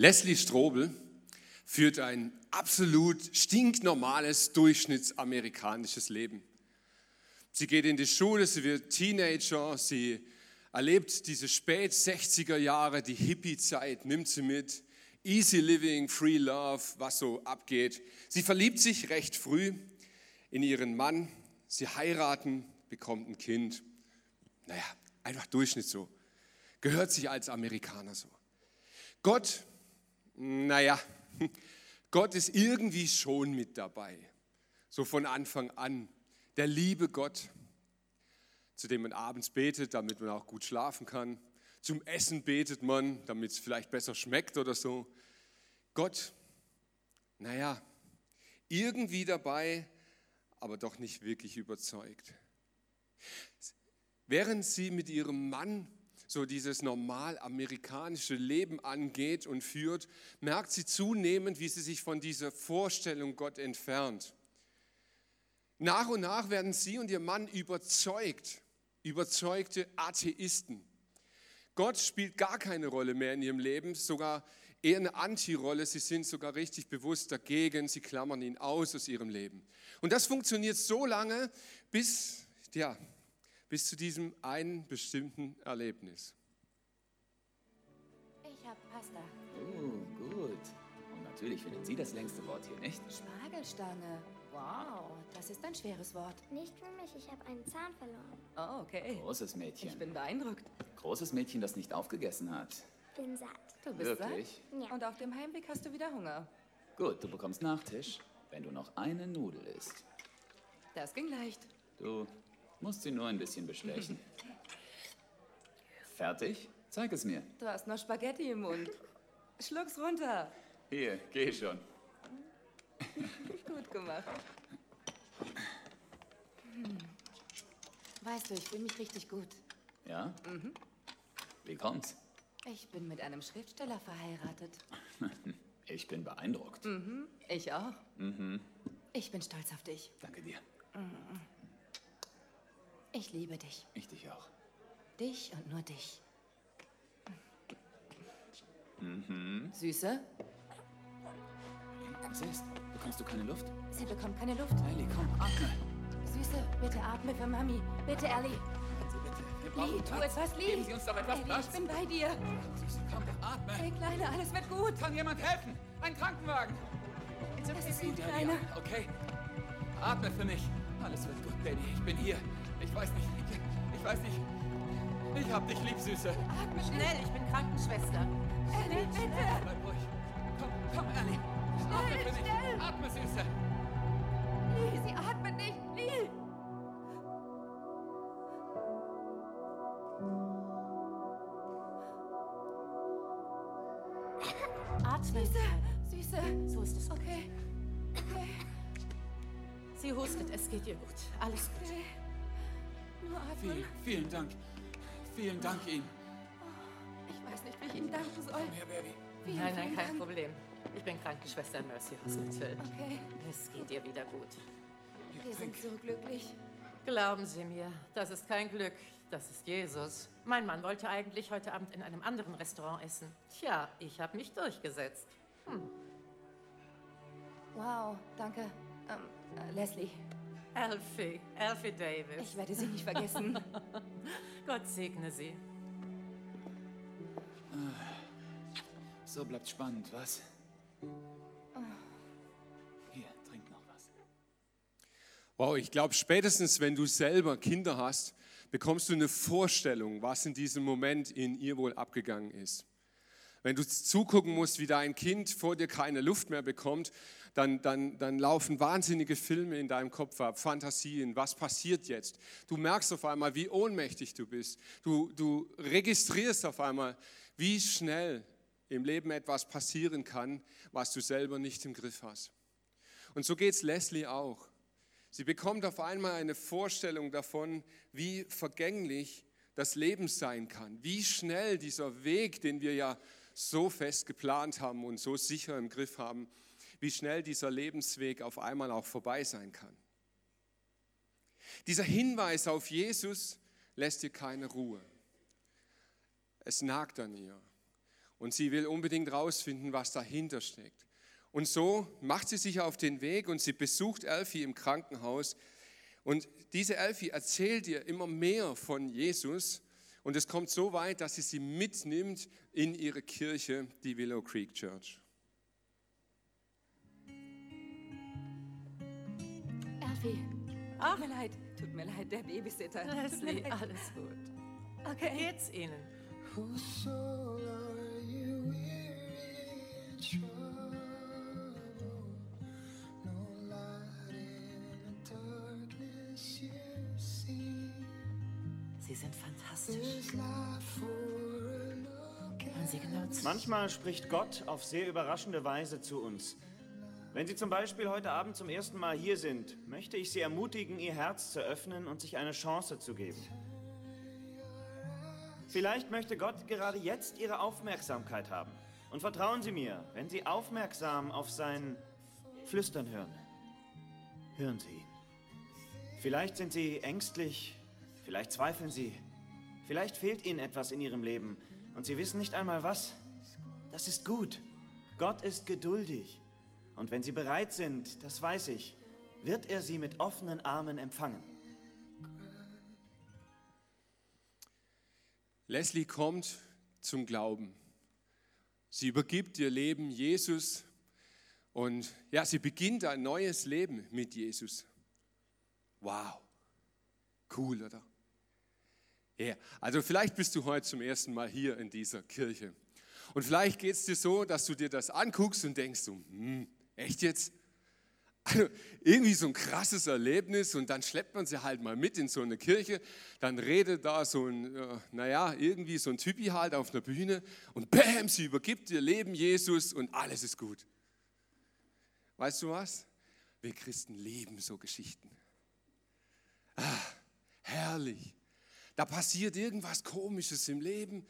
Leslie Strobel führt ein absolut stinknormales, durchschnittsamerikanisches Leben. Sie geht in die Schule, sie wird Teenager, sie erlebt diese spät 60er Jahre, die Hippie-Zeit, nimmt sie mit. Easy Living, Free Love, was so abgeht. Sie verliebt sich recht früh in ihren Mann, sie heiraten, bekommt ein Kind. Naja, einfach Durchschnitt so. Gehört sich als Amerikaner so. Gott naja, Gott ist irgendwie schon mit dabei. So von Anfang an. Der liebe Gott, zu dem man abends betet, damit man auch gut schlafen kann. Zum Essen betet man, damit es vielleicht besser schmeckt oder so. Gott, naja, irgendwie dabei, aber doch nicht wirklich überzeugt. Während sie mit ihrem Mann so dieses normal amerikanische Leben angeht und führt, merkt sie zunehmend, wie sie sich von dieser Vorstellung Gott entfernt. Nach und nach werden sie und ihr Mann überzeugt, überzeugte Atheisten. Gott spielt gar keine Rolle mehr in ihrem Leben, sogar eher eine Antirolle. Sie sind sogar richtig bewusst dagegen, sie klammern ihn aus aus ihrem Leben. Und das funktioniert so lange, bis, ja, bis zu diesem einen bestimmten Erlebnis. Ich habe Pasta. Oh, gut. Und natürlich findet sie das längste Wort hier, nicht? Spargelstange. Wow, das ist ein schweres Wort. Nicht für mich, ich habe einen Zahn verloren. Oh, okay. Großes Mädchen. Ich bin beeindruckt. Großes Mädchen, das nicht aufgegessen hat. Bin satt. Du bist Wirklich? satt? Ja. Und auf dem Heimweg hast du wieder Hunger. Gut, du bekommst Nachtisch, wenn du noch eine Nudel isst. Das ging leicht. Du musst sie nur ein bisschen bestechen. Fertig? Zeig es mir. Du hast noch Spaghetti im Mund. Schluck's runter. Hier, geh schon. Gut gemacht. Hm. Weißt du, ich fühle mich richtig gut. Ja? Wie kommt's? Ich bin mit einem Schriftsteller verheiratet. Ich bin beeindruckt. Ich auch. Ich bin stolz auf dich. Danke dir. Ich liebe dich. Ich dich auch. Dich und nur dich. Süße, Was ist? Bekommst du keine Luft? sie bekommt keine Luft. Ellie, komm, atme. Süße, bitte atme für Mami. Bitte, Ellie. Sie bitte. Wir Lee, tu etwas, Lee. Geben Sie uns doch etwas Ellie, Platz. ich bin bei dir. Süße, komm, atme. Hey, Kleine, alles wird gut. Kann jemand helfen? Ein Krankenwagen. Das ist gut, Ja, Kleine. ja, okay. Atme für mich. Alles wird gut, Baby. Ich bin hier. Ich weiß nicht. Ich, ich weiß nicht. Ich hab dich lieb, Süße. Atme schnell, ich bin Krankenschwester. Ellie, bitte. Bleib ruhig. Komm, komm, Ellie. Atme für mich. schnell. Atme, Süße. Lee, sie atmet es geht ihr gut. Alles gut. okay. Nur atmen. Vielen, vielen Dank. Vielen Dank Ihnen. Ich weiß nicht, wie ich Ihnen danken soll. Hier, Baby. Vielen, Nein, nein, kein Dank. Problem. Ich bin Krankenschwester in Mercy Hospital. Okay, Es geht ihr wieder gut. wir sind so glücklich. Glauben Sie mir, das ist kein Glück. Das ist Jesus. Mein Mann wollte eigentlich heute Abend in einem anderen Restaurant essen. Tja, ich habe mich durchgesetzt. Wow, danke. Ähm, äh, Leslie, Alfie, Alfie Davis. ich werde Sie nicht vergessen. Gott segne Sie. So bleibt spannend, was? Hier, trink noch was. Wow, ich glaube, spätestens wenn du selber Kinder hast, bekommst du eine Vorstellung, was in diesem Moment in ihr wohl abgegangen ist. Wenn du zugucken musst, wie dein Kind vor dir keine Luft mehr bekommt, dann, dann, dann laufen wahnsinnige Filme in deinem Kopf ab, Fantasien, was passiert jetzt? Du merkst auf einmal, wie ohnmächtig du bist. Du, du registrierst auf einmal, wie schnell im Leben etwas passieren kann, was du selber nicht im Griff hast. Und so geht es Leslie auch. Sie bekommt auf einmal eine Vorstellung davon, wie vergänglich das Leben sein kann, wie schnell dieser Weg, den wir ja so fest geplant haben und so sicher im Griff haben, wie schnell dieser Lebensweg auf einmal auch vorbei sein kann. Dieser Hinweis auf Jesus lässt ihr keine Ruhe. Es nagt an ihr. Und sie will unbedingt rausfinden, was dahinter steckt. Und so macht sie sich auf den Weg und sie besucht Elfie im Krankenhaus. Und diese Elfie erzählt ihr immer mehr von Jesus. Und es kommt so weit, dass sie sie mitnimmt in ihre Kirche, die Willow Creek Church. Elfie, Ach. tut mir leid, tut mir leid, der Babysitter. Leslie, alles gut. Okay. Geht's Ihnen? Fantastisch. Genau Manchmal spricht Gott auf sehr überraschende Weise zu uns. Wenn Sie zum Beispiel heute Abend zum ersten Mal hier sind, möchte ich Sie ermutigen, Ihr Herz zu öffnen und sich eine Chance zu geben. Vielleicht möchte Gott gerade jetzt Ihre Aufmerksamkeit haben. Und vertrauen Sie mir, wenn Sie aufmerksam auf sein Flüstern hören, hören Sie ihn. Vielleicht sind Sie ängstlich, vielleicht zweifeln Sie, vielleicht fehlt Ihnen etwas in Ihrem Leben und Sie wissen nicht einmal was. Das ist gut. Gott ist geduldig. Und wenn Sie bereit sind, das weiß ich, wird er Sie mit offenen Armen empfangen. Leslie kommt zum Glauben. Sie übergibt ihr Leben Jesus und ja, sie beginnt ein neues Leben mit Jesus. Wow, cool, oder? Yeah. also vielleicht bist du heute zum ersten Mal hier in dieser Kirche. Und vielleicht geht es dir so, dass du dir das anguckst und denkst, so, hm, echt jetzt? Also irgendwie so ein krasses Erlebnis und dann schleppt man sie halt mal mit in so eine Kirche, dann redet da so ein, äh, naja, irgendwie so ein Typi halt auf einer Bühne und bäm, sie übergibt ihr Leben Jesus und alles ist gut. Weißt du was? Wir Christen lieben so Geschichten. Ah, herrlich. Da passiert irgendwas Komisches im Leben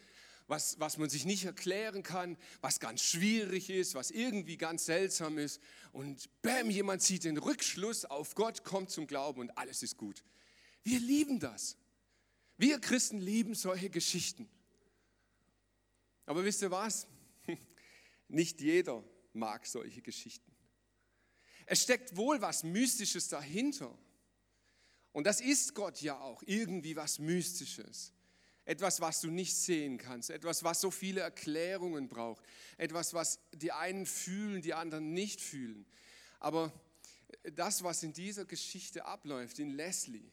was, was man sich nicht erklären kann, was ganz schwierig ist, was irgendwie ganz seltsam ist. Und bam, jemand zieht den Rückschluss auf Gott, kommt zum Glauben und alles ist gut. Wir lieben das. Wir Christen lieben solche Geschichten. Aber wisst ihr was? Nicht jeder mag solche Geschichten. Es steckt wohl was Mystisches dahinter. Und das ist Gott ja auch, irgendwie was Mystisches. Etwas, was du nicht sehen kannst, etwas, was so viele Erklärungen braucht, etwas, was die einen fühlen, die anderen nicht fühlen. Aber das, was in dieser Geschichte abläuft, in Leslie,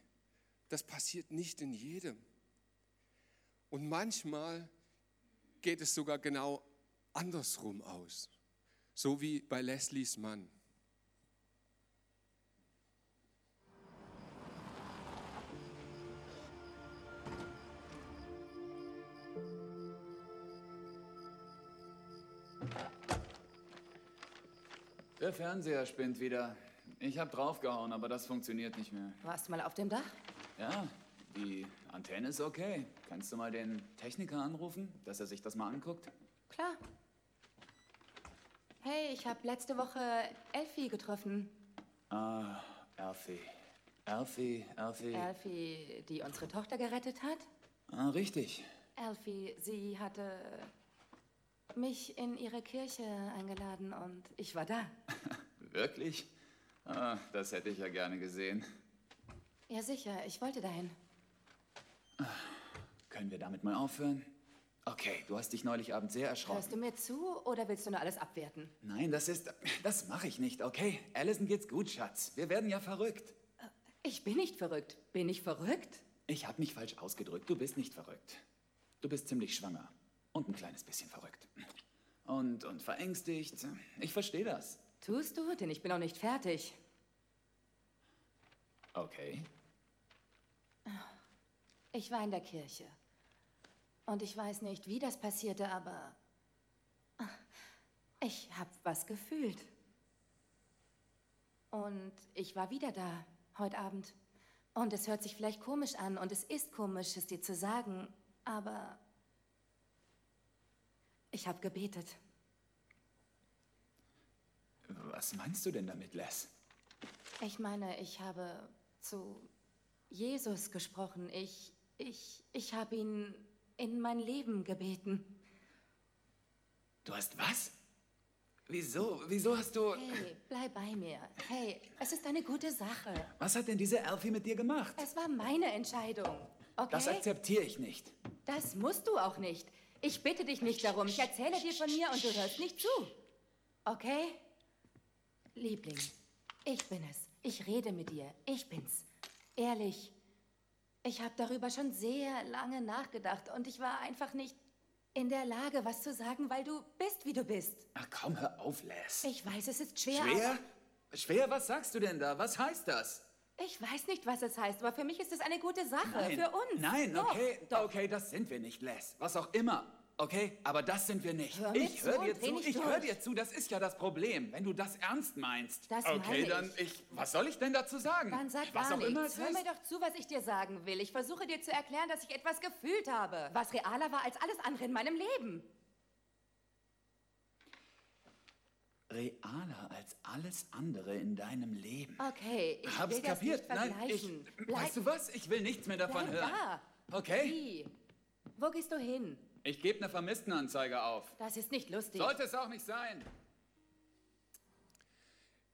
das passiert nicht in jedem. Und manchmal geht es sogar genau andersrum aus, so wie bei Leslies Mann. Der Fernseher spinnt wieder. Ich habe draufgehauen, aber das funktioniert nicht mehr. Warst du mal auf dem Dach? Ja, die Antenne ist okay. Kannst du mal den Techniker anrufen, dass er sich das mal anguckt? Klar. Hey, ich habe letzte Woche Elfie getroffen. Ah, Elfie. Elfie, Elfie. Elfie, die unsere Tochter gerettet hat? Ah, richtig. Elfie, sie hatte mich in ihre Kirche eingeladen und ich war da. Wirklich? Ah, das hätte ich ja gerne gesehen. Ja, sicher. Ich wollte dahin. Können wir damit mal aufhören? Okay, du hast dich neulich Abend sehr erschrocken. Hörst du mir zu oder willst du nur alles abwerten? Nein, das ist. Das mache ich nicht, okay? Allison geht's gut, Schatz. Wir werden ja verrückt. Ich bin nicht verrückt. Bin ich verrückt? Ich habe mich falsch ausgedrückt. Du bist nicht verrückt. Du bist ziemlich schwanger. Und ein kleines bisschen verrückt. Und, und verängstigt. Ich verstehe das. Tust du? Denn ich bin noch nicht fertig. Okay. Ich war in der Kirche. Und ich weiß nicht, wie das passierte, aber Ich habe was gefühlt. Und ich war wieder da, heute Abend. Und es hört sich vielleicht komisch an und es ist komisch, es dir zu sagen, aber ich habe gebetet. Was meinst du denn damit, Les? Ich meine, ich habe zu Jesus gesprochen. Ich, ich, ich habe ihn in mein Leben gebeten. Du hast was? Wieso? Wieso hast du... Hey, bleib bei mir. Hey, es ist eine gute Sache. Was hat denn diese Alfie mit dir gemacht? Es war meine Entscheidung. Okay? Das akzeptiere ich nicht. Das musst du auch nicht. Ich bitte dich nicht darum. Ich erzähle dir von mir und du hörst nicht zu. Okay? Liebling, ich bin es. Ich rede mit dir. Ich bin's. Ehrlich. Ich habe darüber schon sehr lange nachgedacht und ich war einfach nicht in der Lage, was zu sagen, weil du bist, wie du bist. Ach komm, hör auf, Les. Ich weiß, es ist schwer. Schwer? Schwer? Was sagst du denn da? Was heißt das? Ich weiß nicht, was es heißt, aber für mich ist es eine gute Sache. Nein. Für uns. Nein, Doch, okay. Doch. Okay, das sind wir nicht, Les. Was auch immer. Okay, aber das sind wir nicht. Hör ich höre dir zu, ich höre dir zu, das ist ja das Problem, wenn du das ernst meinst. Das okay, meine dann ich. ich. Was soll ich denn dazu sagen? Dann sag was gar auch immer nichts. es Hör mir doch zu, was ich dir sagen will. Ich versuche dir zu erklären, dass ich etwas gefühlt habe, was realer war als alles andere in meinem Leben. Realer als alles andere in deinem Leben. Okay, ich Hab's will das kapiert. nicht Nein, ich. vergleichen. Bleib, Weißt du was? Ich will nichts mehr davon bleib hören. da. Okay? Wie? Wo gehst du hin? Ich gebe eine Vermisstenanzeige auf. Das ist nicht lustig. Sollte es auch nicht sein.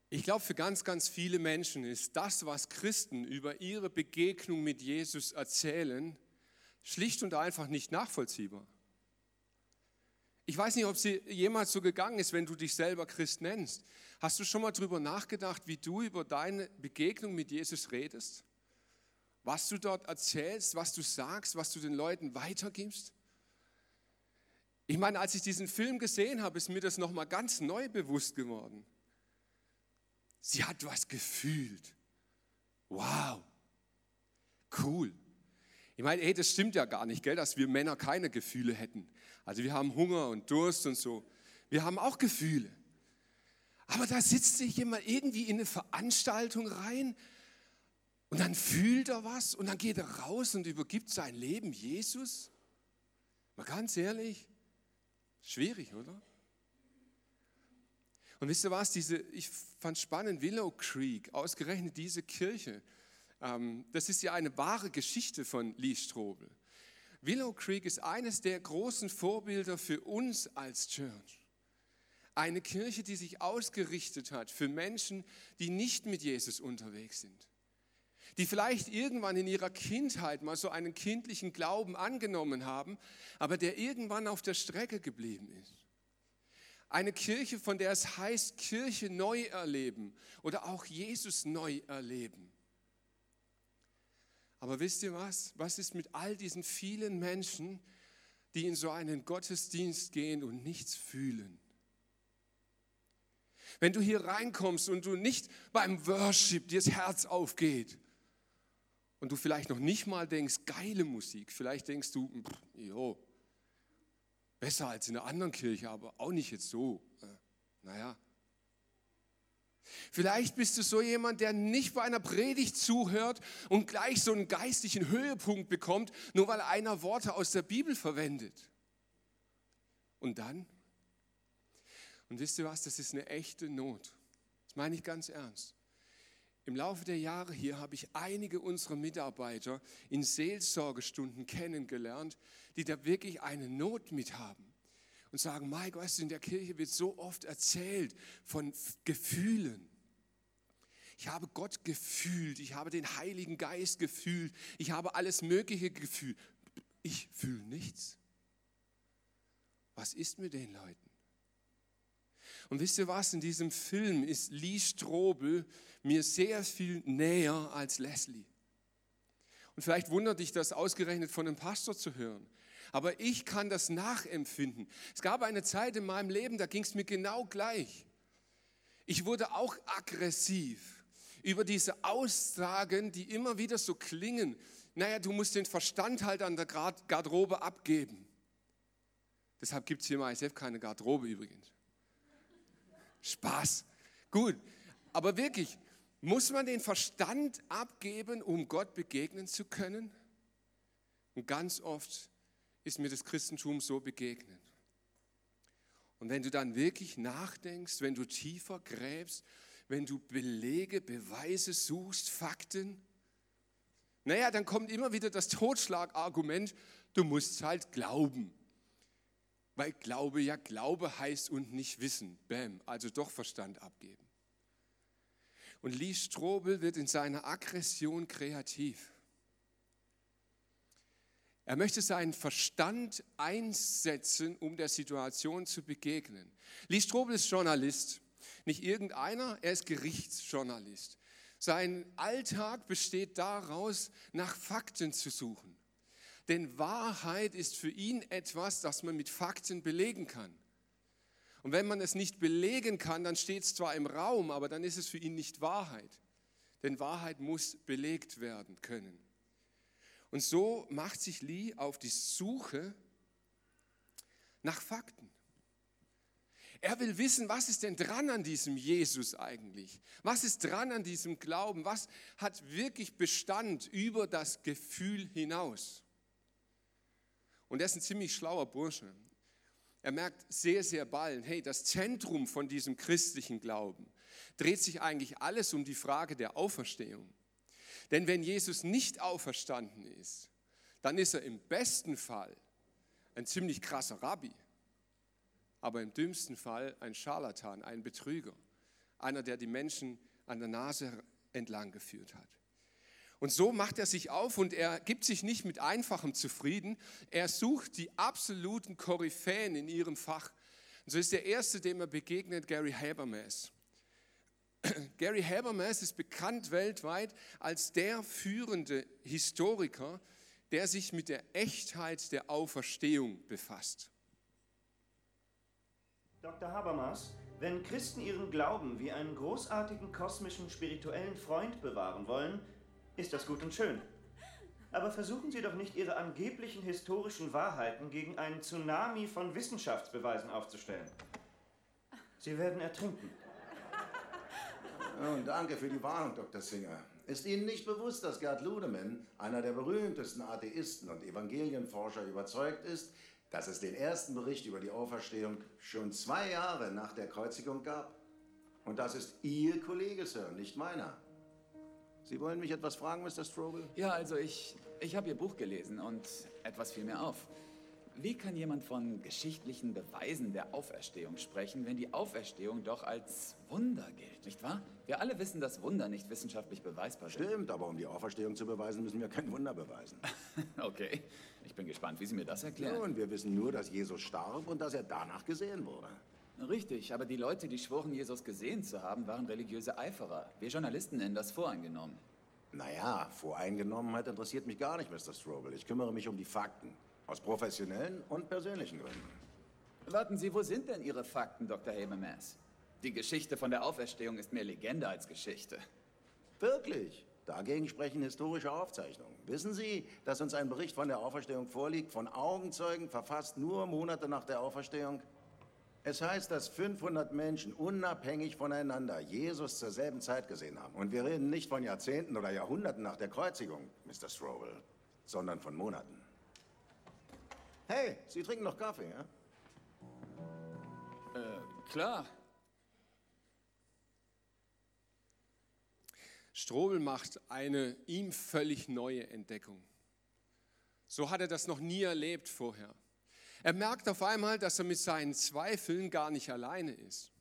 Ich glaube, für ganz, ganz viele Menschen ist das, was Christen über ihre Begegnung mit Jesus erzählen, schlicht und einfach nicht nachvollziehbar. Ich weiß nicht, ob sie jemals so gegangen ist, wenn du dich selber Christ nennst. Hast du schon mal darüber nachgedacht, wie du über deine Begegnung mit Jesus redest? Was du dort erzählst, was du sagst, was du den Leuten weitergibst? Ich meine, als ich diesen Film gesehen habe, ist mir das nochmal ganz neu bewusst geworden. Sie hat was gefühlt. Wow. Cool. Ich meine, ey, das stimmt ja gar nicht, gell, dass wir Männer keine Gefühle hätten. Also wir haben Hunger und Durst und so. Wir haben auch Gefühle. Aber da sitzt sich jemand irgendwie in eine Veranstaltung rein und dann fühlt er was und dann geht er raus und übergibt sein Leben Jesus. Mal ganz ehrlich, schwierig, oder? Und wisst ihr was, diese, ich fand spannend, Willow Creek, ausgerechnet diese Kirche, ähm, das ist ja eine wahre Geschichte von Lee Strobel. Willow Creek ist eines der großen Vorbilder für uns als Church. Eine Kirche, die sich ausgerichtet hat für Menschen, die nicht mit Jesus unterwegs sind. Die vielleicht irgendwann in ihrer Kindheit mal so einen kindlichen Glauben angenommen haben, aber der irgendwann auf der Strecke geblieben ist. Eine Kirche, von der es heißt, Kirche neu erleben oder auch Jesus neu erleben. Aber wisst ihr was? Was ist mit all diesen vielen Menschen, die in so einen Gottesdienst gehen und nichts fühlen? Wenn du hier reinkommst und du nicht beim Worship dir das Herz aufgeht und du vielleicht noch nicht mal denkst, geile Musik, vielleicht denkst du, pff, jo, besser als in einer anderen Kirche, aber auch nicht jetzt so. Äh, Naja. Vielleicht bist du so jemand, der nicht bei einer Predigt zuhört und gleich so einen geistlichen Höhepunkt bekommt, nur weil einer Worte aus der Bibel verwendet. Und dann? Und wisst ihr was, das ist eine echte Not. Das meine ich ganz ernst. Im Laufe der Jahre hier habe ich einige unserer Mitarbeiter in Seelsorgestunden kennengelernt, die da wirklich eine Not mit haben und sagen, Mike, weißt du, in der Kirche wird so oft erzählt von Gefühlen. Ich habe Gott gefühlt, ich habe den Heiligen Geist gefühlt, ich habe alles Mögliche gefühlt. Ich fühle nichts. Was ist mit den Leuten? Und wisst ihr was, in diesem Film ist Lee Strobel mir sehr viel näher als Leslie. Und vielleicht wundert dich das ausgerechnet von einem Pastor zu hören. Aber ich kann das nachempfinden. Es gab eine Zeit in meinem Leben, da ging es mir genau gleich. Ich wurde auch aggressiv über diese Aussagen, die immer wieder so klingen. Naja, du musst den Verstand halt an der Garderobe abgeben. Deshalb gibt es hier im ISF keine Garderobe übrigens. Spaß. Gut, aber wirklich, muss man den Verstand abgeben, um Gott begegnen zu können? Und ganz oft ist mir das Christentum so begegnet. Und wenn du dann wirklich nachdenkst, wenn du tiefer gräbst, wenn du Belege, Beweise suchst, Fakten, naja, dann kommt immer wieder das Totschlagargument, du musst halt glauben. Weil Glaube ja Glaube heißt und nicht Wissen. Bäm, also doch Verstand abgeben. Und Lee Strobel wird in seiner Aggression kreativ. Er möchte seinen Verstand einsetzen, um der Situation zu begegnen. Lee Strobel ist Journalist, nicht irgendeiner, er ist Gerichtsjournalist. Sein Alltag besteht daraus, nach Fakten zu suchen. Denn Wahrheit ist für ihn etwas, das man mit Fakten belegen kann. Und wenn man es nicht belegen kann, dann steht es zwar im Raum, aber dann ist es für ihn nicht Wahrheit. Denn Wahrheit muss belegt werden können. Und so macht sich Lee auf die Suche nach Fakten. Er will wissen, was ist denn dran an diesem Jesus eigentlich? Was ist dran an diesem Glauben? Was hat wirklich Bestand über das Gefühl hinaus? Und er ist ein ziemlich schlauer Bursche. Er merkt sehr, sehr bald, hey, das Zentrum von diesem christlichen Glauben dreht sich eigentlich alles um die Frage der Auferstehung. Denn wenn Jesus nicht auferstanden ist, dann ist er im besten Fall ein ziemlich krasser Rabbi aber im dümmsten Fall ein Scharlatan, ein Betrüger, einer, der die Menschen an der Nase entlang geführt hat. Und so macht er sich auf und er gibt sich nicht mit Einfachem zufrieden. Er sucht die absoluten Koryphäen in ihrem Fach. Und so ist der erste, dem er begegnet, Gary Habermas. Gary Habermas ist bekannt weltweit als der führende Historiker, der sich mit der Echtheit der Auferstehung befasst. Dr. Habermas, wenn Christen ihren Glauben wie einen großartigen kosmischen spirituellen Freund bewahren wollen, ist das gut und schön. Aber versuchen Sie doch nicht, Ihre angeblichen historischen Wahrheiten gegen einen Tsunami von Wissenschaftsbeweisen aufzustellen. Sie werden ertrinken. Und danke für die Warnung, Dr. Singer. Ist Ihnen nicht bewusst, dass Gerd Ludemann, einer der berühmtesten Atheisten und Evangelienforscher, überzeugt ist, dass es den ersten Bericht über die Auferstehung schon zwei Jahre nach der Kreuzigung gab. Und das ist Ihr Kollege, Sir, nicht meiner. Sie wollen mich etwas fragen, Mr. Strobel? Ja, also ich, ich habe Ihr Buch gelesen und etwas fiel mir auf. Wie kann jemand von geschichtlichen Beweisen der Auferstehung sprechen, wenn die Auferstehung doch als Wunder gilt, nicht wahr? Wir alle wissen, dass Wunder nicht wissenschaftlich beweisbar sind. Stimmt, aber um die Auferstehung zu beweisen, müssen wir kein Wunder beweisen. okay, ich bin gespannt, wie Sie mir das erklären. Nun, wir wissen nur, dass Jesus starb und dass er danach gesehen wurde. Richtig, aber die Leute, die schworen, Jesus gesehen zu haben, waren religiöse Eiferer. Wir Journalisten nennen das voreingenommen. Naja, Voreingenommenheit interessiert mich gar nicht, Mr. Strobel. Ich kümmere mich um die Fakten. Aus professionellen und persönlichen Gründen. Warten Sie, wo sind denn Ihre Fakten, Dr. Habermas? Die Geschichte von der Auferstehung ist mehr Legende als Geschichte. Wirklich? Dagegen sprechen historische Aufzeichnungen. Wissen Sie, dass uns ein Bericht von der Auferstehung vorliegt, von Augenzeugen, verfasst nur Monate nach der Auferstehung? Es heißt, dass 500 Menschen unabhängig voneinander Jesus zur selben Zeit gesehen haben. Und wir reden nicht von Jahrzehnten oder Jahrhunderten nach der Kreuzigung, Mr. Strobel, sondern von Monaten. Hey, Sie trinken noch Kaffee, ja? Äh, klar. Strobel macht eine ihm völlig neue Entdeckung. So hat er das noch nie erlebt vorher. Er merkt auf einmal, dass er mit seinen Zweifeln gar nicht alleine ist.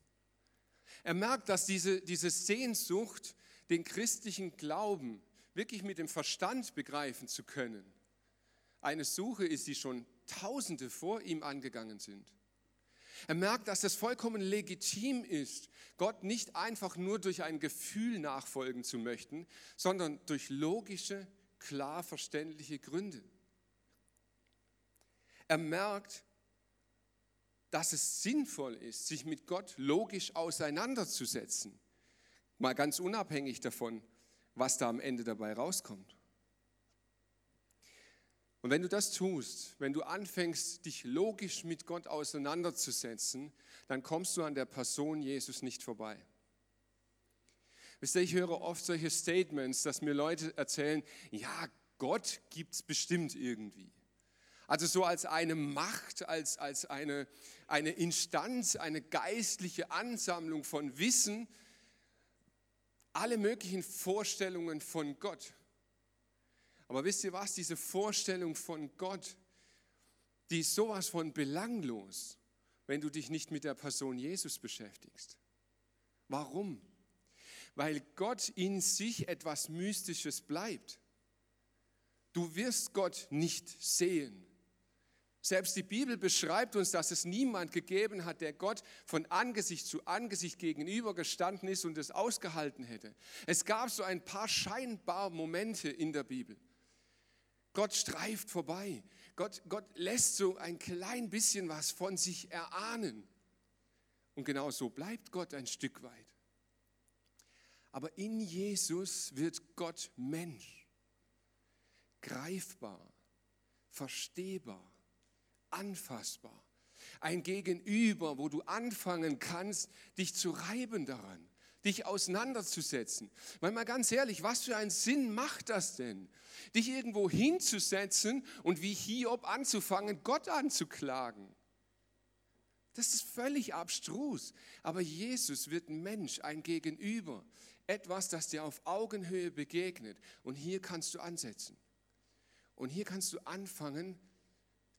Er merkt, dass diese, diese Sehnsucht, den christlichen Glauben wirklich mit dem Verstand begreifen zu können, eine Suche ist, die schon Tausende vor ihm angegangen sind. Er merkt, dass es vollkommen legitim ist, Gott nicht einfach nur durch ein Gefühl nachfolgen zu möchten, sondern durch logische, klar verständliche Gründe. Er merkt, dass es sinnvoll ist, sich mit Gott logisch auseinanderzusetzen, mal ganz unabhängig davon, was da am Ende dabei rauskommt. Und wenn du das tust, wenn du anfängst, dich logisch mit Gott auseinanderzusetzen, dann kommst du an der Person Jesus nicht vorbei. Wisst ihr, ich höre oft solche Statements, dass mir Leute erzählen, ja, Gott gibt es bestimmt irgendwie. Also so als eine Macht, als, als eine, eine Instanz, eine geistliche Ansammlung von Wissen, alle möglichen Vorstellungen von Gott. Aber wisst ihr was, diese Vorstellung von Gott, die ist sowas von belanglos, wenn du dich nicht mit der Person Jesus beschäftigst. Warum? Weil Gott in sich etwas Mystisches bleibt. Du wirst Gott nicht sehen. Selbst die Bibel beschreibt uns, dass es niemand gegeben hat, der Gott von Angesicht zu Angesicht gegenübergestanden ist und es ausgehalten hätte. Es gab so ein paar scheinbare Momente in der Bibel. Gott streift vorbei. Gott, Gott lässt so ein klein bisschen was von sich erahnen. Und genau so bleibt Gott ein Stück weit. Aber in Jesus wird Gott Mensch. Greifbar, verstehbar anfassbar. Ein Gegenüber, wo du anfangen kannst, dich zu reiben daran, dich auseinanderzusetzen. Weil mal ganz ehrlich, was für einen Sinn macht das denn? Dich irgendwo hinzusetzen und wie Hiob anzufangen, Gott anzuklagen. Das ist völlig abstrus. Aber Jesus wird ein Mensch, ein Gegenüber. Etwas, das dir auf Augenhöhe begegnet. Und hier kannst du ansetzen. Und hier kannst du anfangen,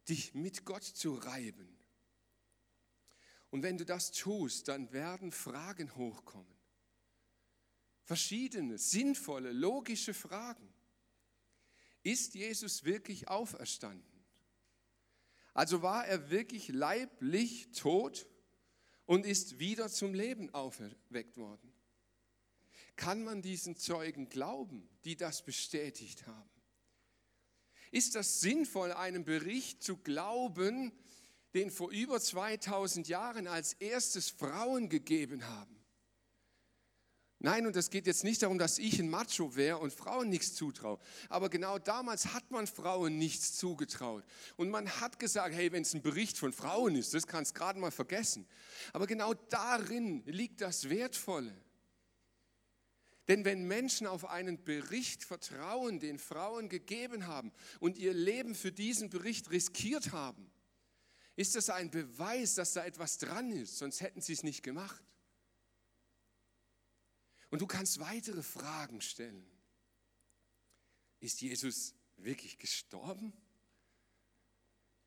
dich mit Gott zu reiben. Und wenn du das tust, dann werden Fragen hochkommen. Verschiedene, sinnvolle, logische Fragen. Ist Jesus wirklich auferstanden? Also war er wirklich leiblich tot und ist wieder zum Leben auferweckt worden? Kann man diesen Zeugen glauben, die das bestätigt haben? Ist das sinnvoll, einem Bericht zu glauben, den vor über 2000 Jahren als erstes Frauen gegeben haben? Nein, und es geht jetzt nicht darum, dass ich ein Macho wäre und Frauen nichts zutraue. Aber genau damals hat man Frauen nichts zugetraut. Und man hat gesagt, hey, wenn es ein Bericht von Frauen ist, das kannst du gerade mal vergessen. Aber genau darin liegt das Wertvolle. Denn wenn Menschen auf einen Bericht vertrauen, den Frauen gegeben haben und ihr Leben für diesen Bericht riskiert haben, ist das ein Beweis, dass da etwas dran ist, sonst hätten sie es nicht gemacht. Und du kannst weitere Fragen stellen. Ist Jesus wirklich gestorben?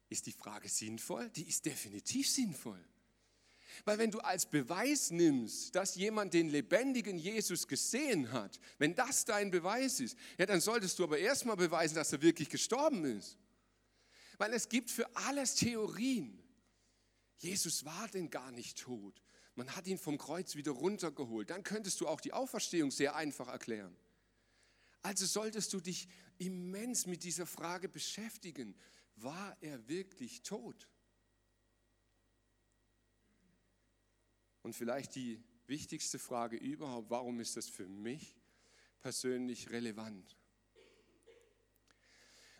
Ist die Frage sinnvoll? Die ist definitiv sinnvoll. Weil wenn du als Beweis nimmst, dass jemand den lebendigen Jesus gesehen hat, wenn das dein Beweis ist, ja, dann solltest du aber erstmal beweisen, dass er wirklich gestorben ist. Weil es gibt für alles Theorien. Jesus war denn gar nicht tot. Man hat ihn vom Kreuz wieder runtergeholt. Dann könntest du auch die Auferstehung sehr einfach erklären. Also solltest du dich immens mit dieser Frage beschäftigen. War er wirklich tot? Und vielleicht die wichtigste Frage überhaupt, warum ist das für mich persönlich relevant?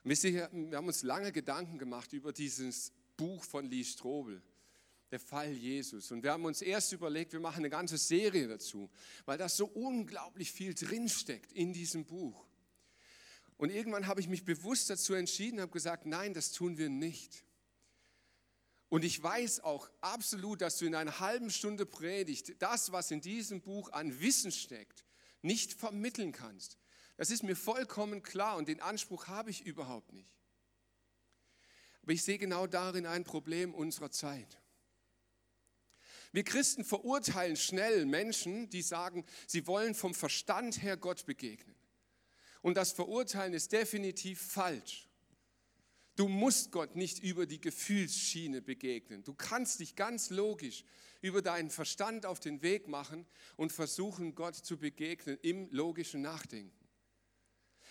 Wisst ihr, wir haben uns lange Gedanken gemacht über dieses Buch von Lee Strobel, der Fall Jesus. Und wir haben uns erst überlegt, wir machen eine ganze Serie dazu, weil da so unglaublich viel drinsteckt in diesem Buch. Und irgendwann habe ich mich bewusst dazu entschieden, habe gesagt, nein, das tun wir nicht. Und ich weiß auch absolut, dass du in einer halben Stunde Predigt das, was in diesem Buch an Wissen steckt, nicht vermitteln kannst. Das ist mir vollkommen klar und den Anspruch habe ich überhaupt nicht. Aber ich sehe genau darin ein Problem unserer Zeit. Wir Christen verurteilen schnell Menschen, die sagen, sie wollen vom Verstand her Gott begegnen. Und das Verurteilen ist definitiv falsch. Du musst Gott nicht über die Gefühlsschiene begegnen. Du kannst dich ganz logisch über deinen Verstand auf den Weg machen und versuchen, Gott zu begegnen im logischen Nachdenken.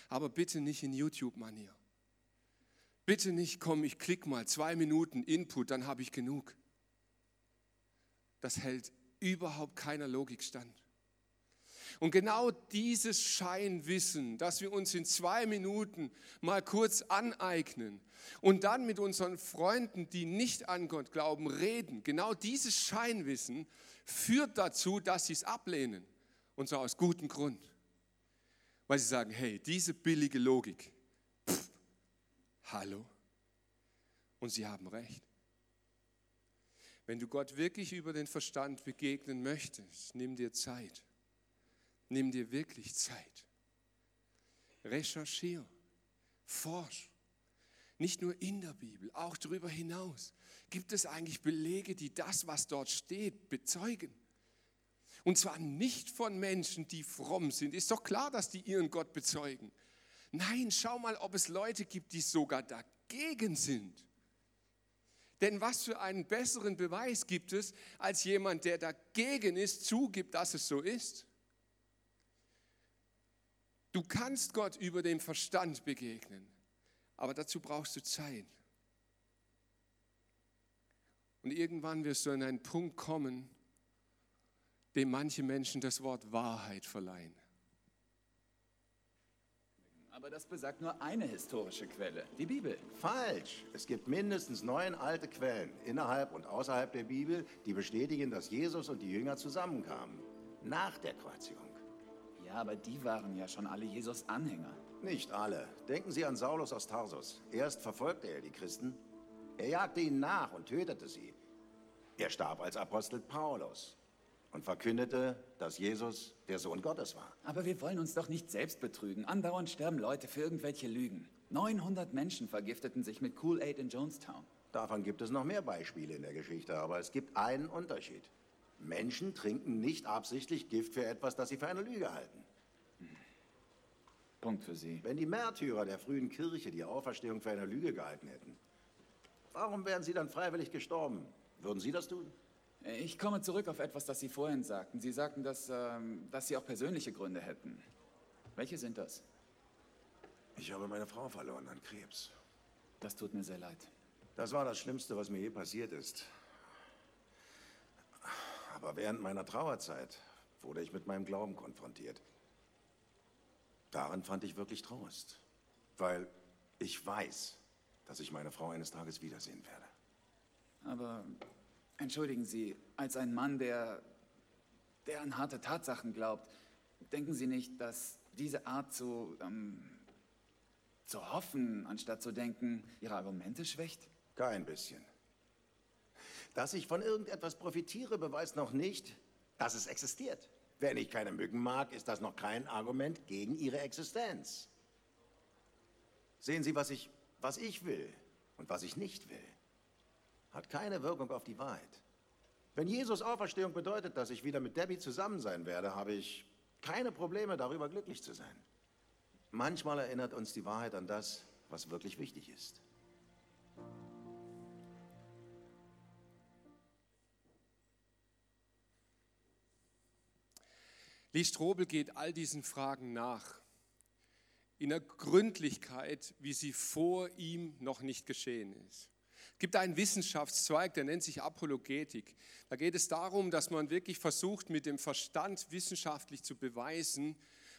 Aber bitte nicht in YouTube-Manier. Bitte nicht, komm, ich klicke mal zwei Minuten Input, dann habe ich genug. Das hält überhaupt keiner Logik stand. Und genau dieses Scheinwissen, das wir uns in zwei Minuten mal kurz aneignen und dann mit unseren Freunden, die nicht an Gott glauben, reden, genau dieses Scheinwissen führt dazu, dass sie es ablehnen. Und zwar aus gutem Grund. Weil sie sagen, hey, diese billige Logik, pff, hallo. Und sie haben recht. Wenn du Gott wirklich über den Verstand begegnen möchtest, nimm dir Zeit. Nimm dir wirklich Zeit. Recherchier, forsch. Nicht nur in der Bibel, auch darüber hinaus. Gibt es eigentlich Belege, die das, was dort steht, bezeugen? Und zwar nicht von Menschen, die fromm sind. Ist doch klar, dass die ihren Gott bezeugen. Nein, schau mal, ob es Leute gibt, die sogar dagegen sind. Denn was für einen besseren Beweis gibt es, als jemand, der dagegen ist, zugibt, dass es so ist? Du kannst Gott über den Verstand begegnen, aber dazu brauchst du Zeit. Und irgendwann wirst du an einen Punkt kommen, dem manche Menschen das Wort Wahrheit verleihen. Aber das besagt nur eine historische Quelle, die Bibel. Falsch. Es gibt mindestens neun alte Quellen innerhalb und außerhalb der Bibel, die bestätigen, dass Jesus und die Jünger zusammenkamen. Nach der Kreuzigung. Ja, aber die waren ja schon alle Jesus-Anhänger. Nicht alle. Denken Sie an Saulus aus Tarsus. Erst verfolgte er die Christen. Er jagte ihnen nach und tötete sie. Er starb als Apostel Paulus und verkündete, dass Jesus der Sohn Gottes war. Aber wir wollen uns doch nicht selbst betrügen. Andauernd sterben Leute für irgendwelche Lügen. 900 Menschen vergifteten sich mit Kool-Aid in Jonestown. Davon gibt es noch mehr Beispiele in der Geschichte, aber es gibt einen Unterschied. Menschen trinken nicht absichtlich Gift für etwas, das sie für eine Lüge halten. Punkt für Sie. Wenn die Märtyrer der frühen Kirche die Auferstehung für eine Lüge gehalten hätten, warum wären sie dann freiwillig gestorben? Würden Sie das tun? Ich komme zurück auf etwas, das Sie vorhin sagten. Sie sagten, dass, ähm, dass Sie auch persönliche Gründe hätten. Welche sind das? Ich habe meine Frau verloren an Krebs. Das tut mir sehr leid. Das war das Schlimmste, was mir je passiert ist. Aber während meiner Trauerzeit wurde ich mit meinem Glauben konfrontiert. Darin fand ich wirklich Trost, weil ich weiß, dass ich meine Frau eines Tages wiedersehen werde. Aber entschuldigen Sie, als ein Mann, der, der an harte Tatsachen glaubt, denken Sie nicht, dass diese Art zu, ähm, zu hoffen, anstatt zu denken, Ihre Argumente schwächt? Kein bisschen. Dass ich von irgendetwas profitiere, beweist noch nicht, dass es existiert. Wenn ich keine Mücken mag, ist das noch kein Argument gegen ihre Existenz. Sehen Sie, was ich, was ich will und was ich nicht will, hat keine Wirkung auf die Wahrheit. Wenn Jesus Auferstehung bedeutet, dass ich wieder mit Debbie zusammen sein werde, habe ich keine Probleme darüber glücklich zu sein. Manchmal erinnert uns die Wahrheit an das, was wirklich wichtig ist. Lee Strobel geht all diesen Fragen nach, in der Gründlichkeit, wie sie vor ihm noch nicht geschehen ist. Es gibt einen Wissenschaftszweig, der nennt sich Apologetik. Da geht es darum, dass man wirklich versucht, mit dem Verstand wissenschaftlich zu beweisen,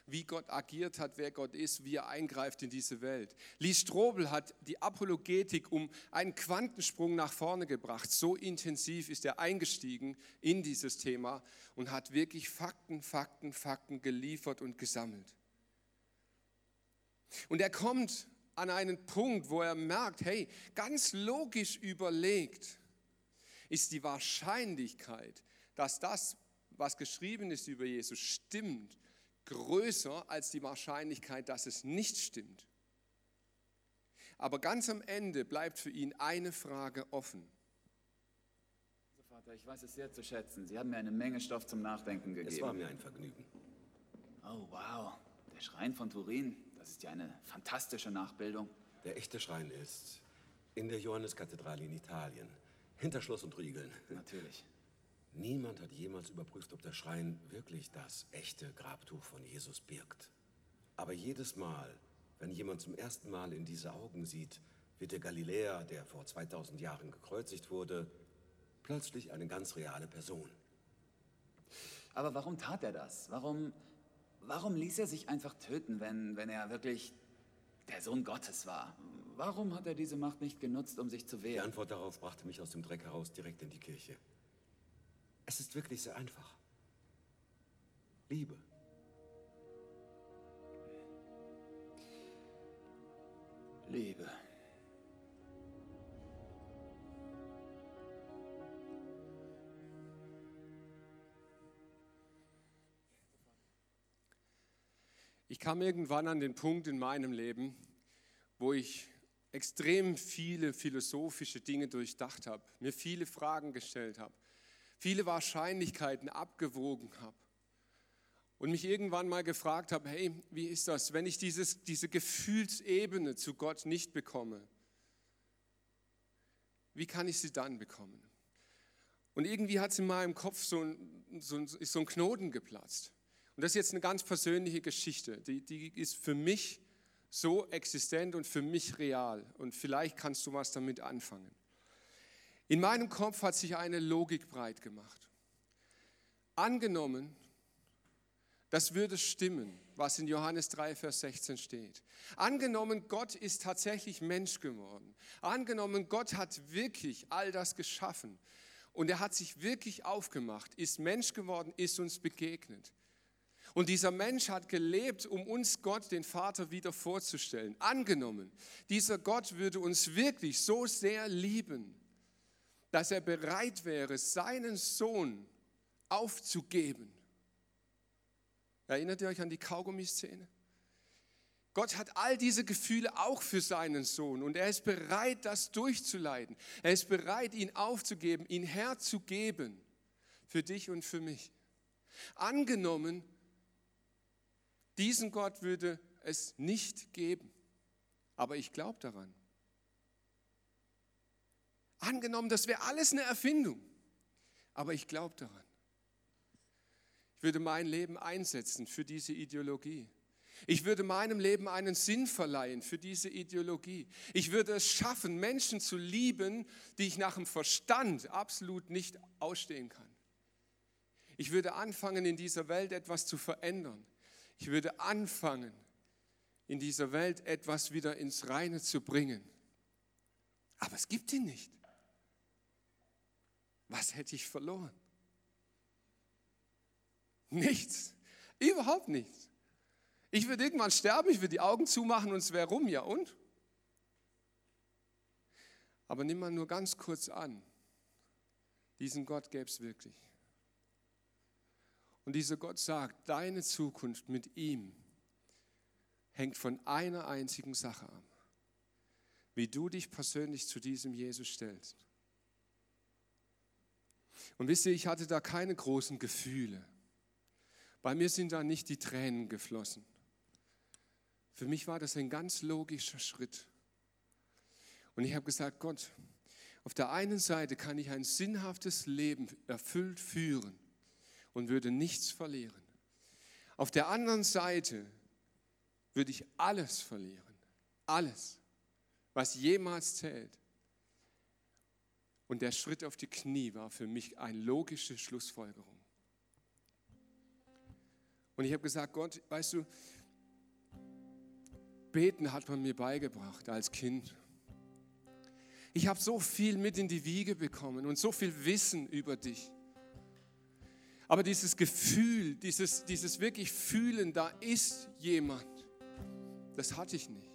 wie Gott agiert hat, wer Gott ist, wie er eingreift in diese Welt. Lee Strobel hat die Apologetik um einen Quantensprung nach vorne gebracht. So intensiv ist er eingestiegen in dieses Thema und hat wirklich Fakten, Fakten, Fakten geliefert und gesammelt. Und er kommt an einen Punkt, wo er merkt, hey, ganz logisch überlegt ist die Wahrscheinlichkeit, dass das, was geschrieben ist über Jesus, stimmt, größer als die Wahrscheinlichkeit, dass es nicht stimmt. Aber ganz am Ende bleibt für ihn eine Frage offen. Vater, ich weiß es sehr zu schätzen. Sie haben mir eine Menge Stoff zum Nachdenken gegeben. Es war mir ein Vergnügen. Oh, wow. Der Schrein von Turin, das ist ja eine fantastische Nachbildung. Der echte Schrein ist in der Johanneskathedrale in Italien. Hinter Schloss und Riegeln. Natürlich. Niemand hat jemals überprüft, ob der Schrein wirklich das echte Grabtuch von Jesus birgt. Aber jedes Mal, wenn jemand zum ersten Mal in diese Augen sieht, wird der Galiläer, der vor 2000 Jahren gekreuzigt wurde, plötzlich eine ganz reale Person. Aber warum tat er das? Warum warum ließ er sich einfach töten, wenn, wenn er wirklich der Sohn Gottes war? Warum hat er diese Macht nicht genutzt, um sich zu Die wehren? Antwort darauf brachte mich aus dem Dreck heraus direkt in die Kirche. Es ist wirklich sehr einfach. Liebe. Liebe. Ich kam irgendwann an den Punkt in meinem Leben, wo ich extrem viele philosophische Dinge durchdacht habe, mir viele Fragen gestellt habe, viele Wahrscheinlichkeiten abgewogen habe und mich irgendwann mal gefragt habe, hey, wie ist das, wenn ich dieses, diese Gefühlsebene zu Gott nicht bekomme? Wie kann ich sie dann bekommen? Und irgendwie hat es in meinem Kopf so so, ist so ein Knoten geplatzt. Und das ist jetzt eine ganz persönliche Geschichte, die, die ist für mich so existent und für mich real. Und vielleicht kannst du was damit anfangen. In meinem Kopf hat sich eine Logik breit gemacht. Angenommen, das würde stimmen, was in Johannes 3, Vers 16 steht. Angenommen, Gott ist tatsächlich Mensch geworden. Angenommen, Gott hat wirklich all das geschaffen. Und er hat sich wirklich aufgemacht, ist Mensch geworden, ist uns begegnet. Und dieser Mensch hat gelebt, um uns Gott, den Vater, wieder vorzustellen. Angenommen, dieser Gott würde uns wirklich so sehr lieben, dass er bereit wäre, seinen Sohn aufzugeben. Erinnert ihr euch an die Kaugummi-Szene? Gott hat all diese Gefühle auch für seinen Sohn und er ist bereit, das durchzuleiden. Er ist bereit, ihn aufzugeben, ihn herzugeben für dich und für mich. Angenommen, diesen Gott würde es nicht geben, aber ich glaube daran. Angenommen, das wäre alles eine Erfindung, aber ich glaube daran. Ich würde mein Leben einsetzen für diese Ideologie. Ich würde meinem Leben einen Sinn verleihen für diese Ideologie. Ich würde es schaffen, Menschen zu lieben, die ich nach dem Verstand absolut nicht ausstehen kann. Ich würde anfangen, in dieser Welt etwas zu verändern. Ich würde anfangen, in dieser Welt etwas wieder ins Reine zu bringen. Aber es gibt ihn nicht. Was hätte ich verloren? Nichts. Überhaupt nichts. Ich würde irgendwann sterben, ich würde die Augen zumachen und es wäre rum, ja und? Aber nimm mal nur ganz kurz an, diesen Gott gäbe es wirklich. Und dieser Gott sagt, deine Zukunft mit ihm hängt von einer einzigen Sache ab. Wie du dich persönlich zu diesem Jesus stellst. Und wisst ihr, ich hatte da keine großen Gefühle. Bei mir sind da nicht die Tränen geflossen. Für mich war das ein ganz logischer Schritt. Und ich habe gesagt, Gott, auf der einen Seite kann ich ein sinnhaftes Leben erfüllt führen und würde nichts verlieren. Auf der anderen Seite würde ich alles verlieren. Alles, was jemals zählt. Und der Schritt auf die Knie war für mich eine logische Schlussfolgerung. Und ich habe gesagt, Gott, weißt du, beten hat man mir beigebracht als Kind. Ich habe so viel mit in die Wiege bekommen und so viel Wissen über dich. Aber dieses Gefühl, dieses, dieses wirklich Fühlen, da ist jemand, das hatte ich nicht.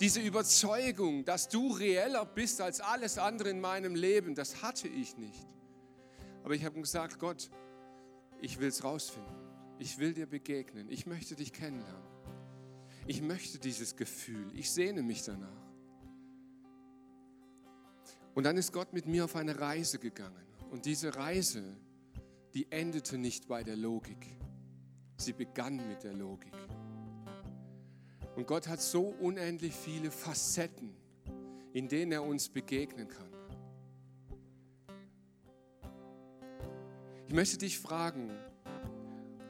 Diese Überzeugung, dass du reeller bist als alles andere in meinem Leben, das hatte ich nicht. Aber ich habe gesagt, Gott, ich will es rausfinden. Ich will dir begegnen. Ich möchte dich kennenlernen. Ich möchte dieses Gefühl. Ich sehne mich danach. Und dann ist Gott mit mir auf eine Reise gegangen. Und diese Reise, die endete nicht bei der Logik. Sie begann mit der Logik. Und Gott hat so unendlich viele Facetten, in denen er uns begegnen kann. Ich möchte dich fragen,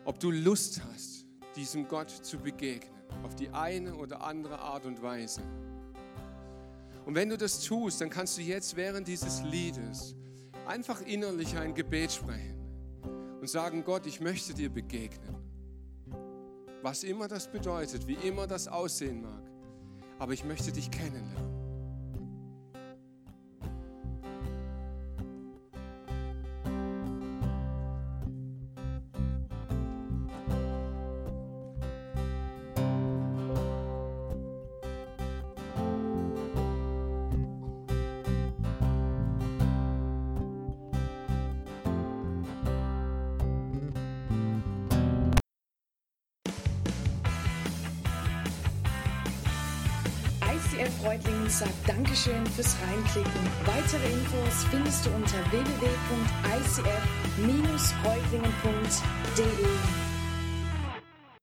ob du Lust hast, diesem Gott zu begegnen, auf die eine oder andere Art und Weise. Und wenn du das tust, dann kannst du jetzt während dieses Liedes einfach innerlich ein Gebet sprechen und sagen, Gott, ich möchte dir begegnen. Was immer das bedeutet, wie immer das aussehen mag, aber ich möchte dich kennenlernen. Dankeschön fürs Reinklicken. Weitere Infos findest du unter www.icf-reutlingen.de.